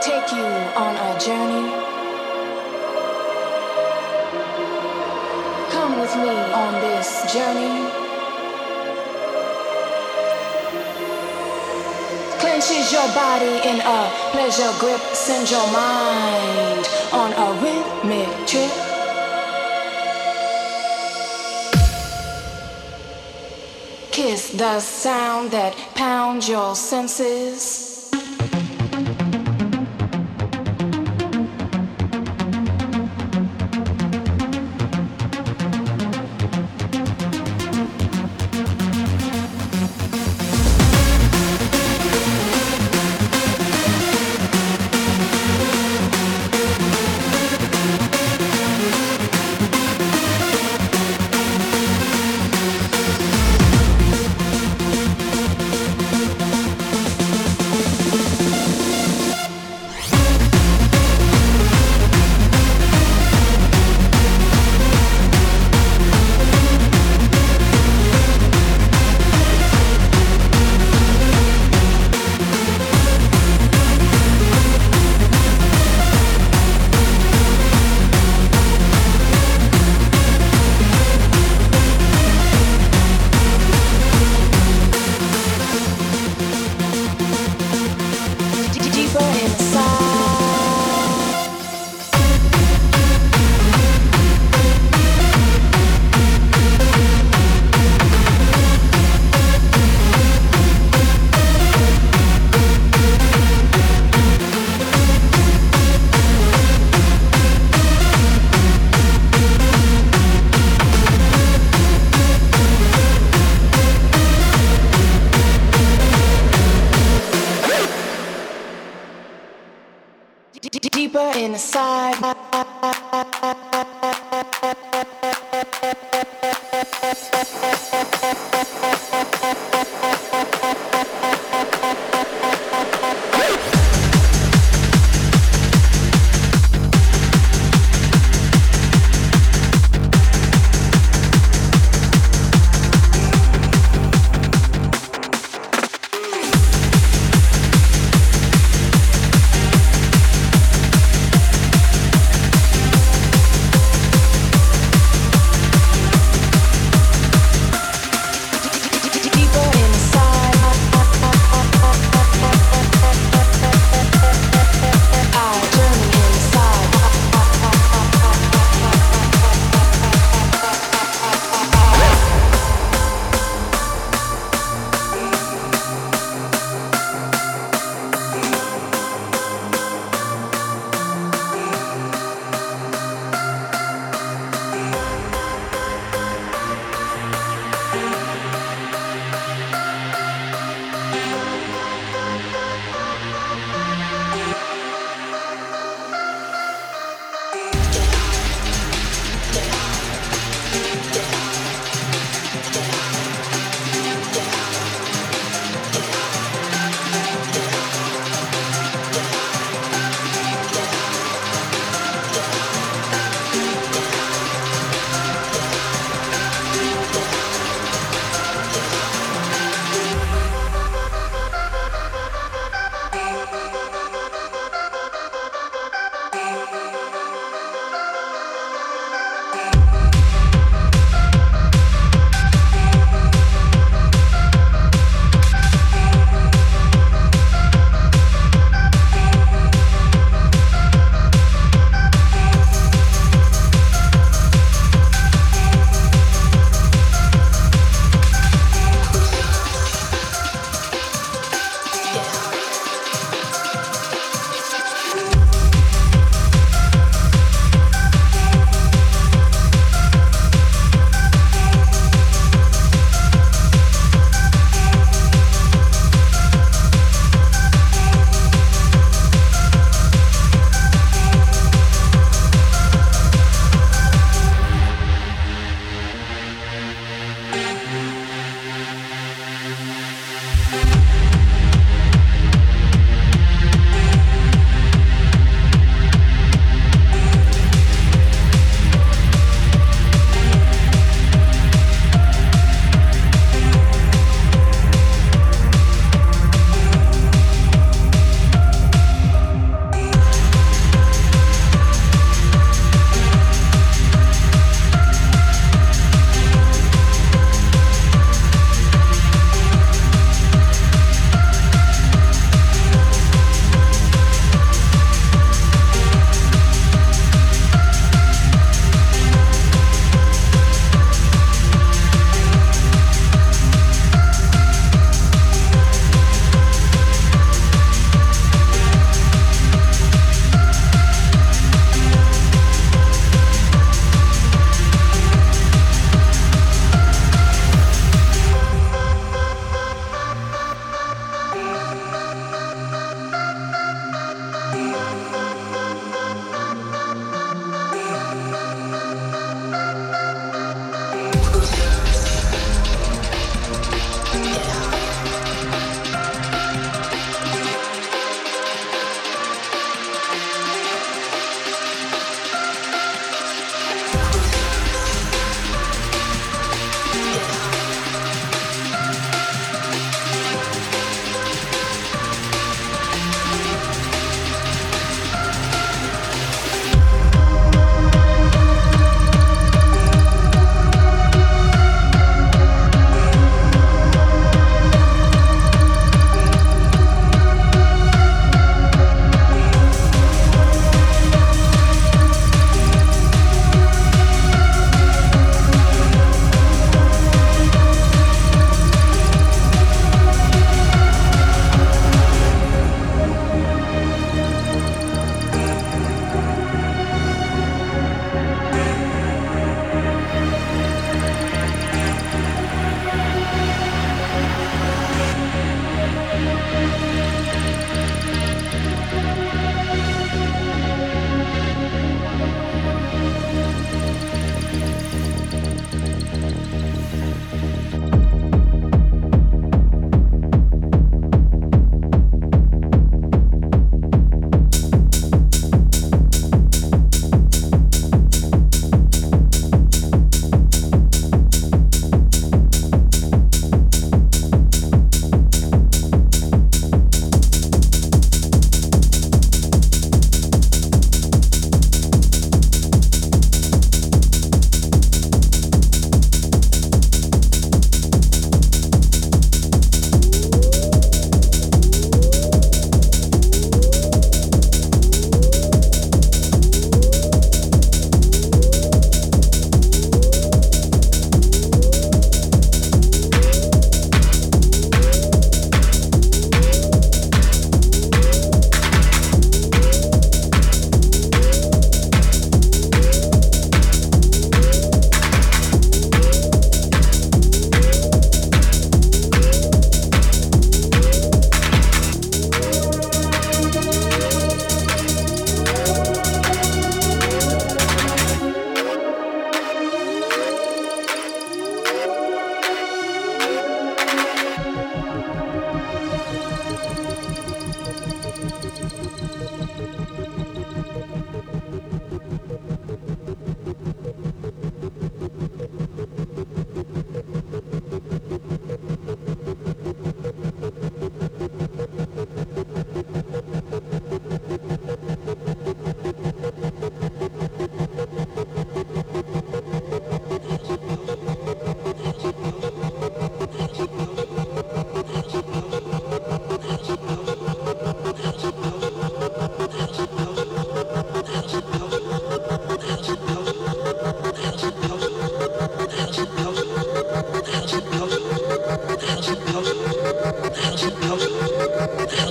Take you on a journey. Come with me on this journey. Clenches your body in a pleasure grip, send your mind on a rhythmic trip. Kiss the sound that pounds your senses.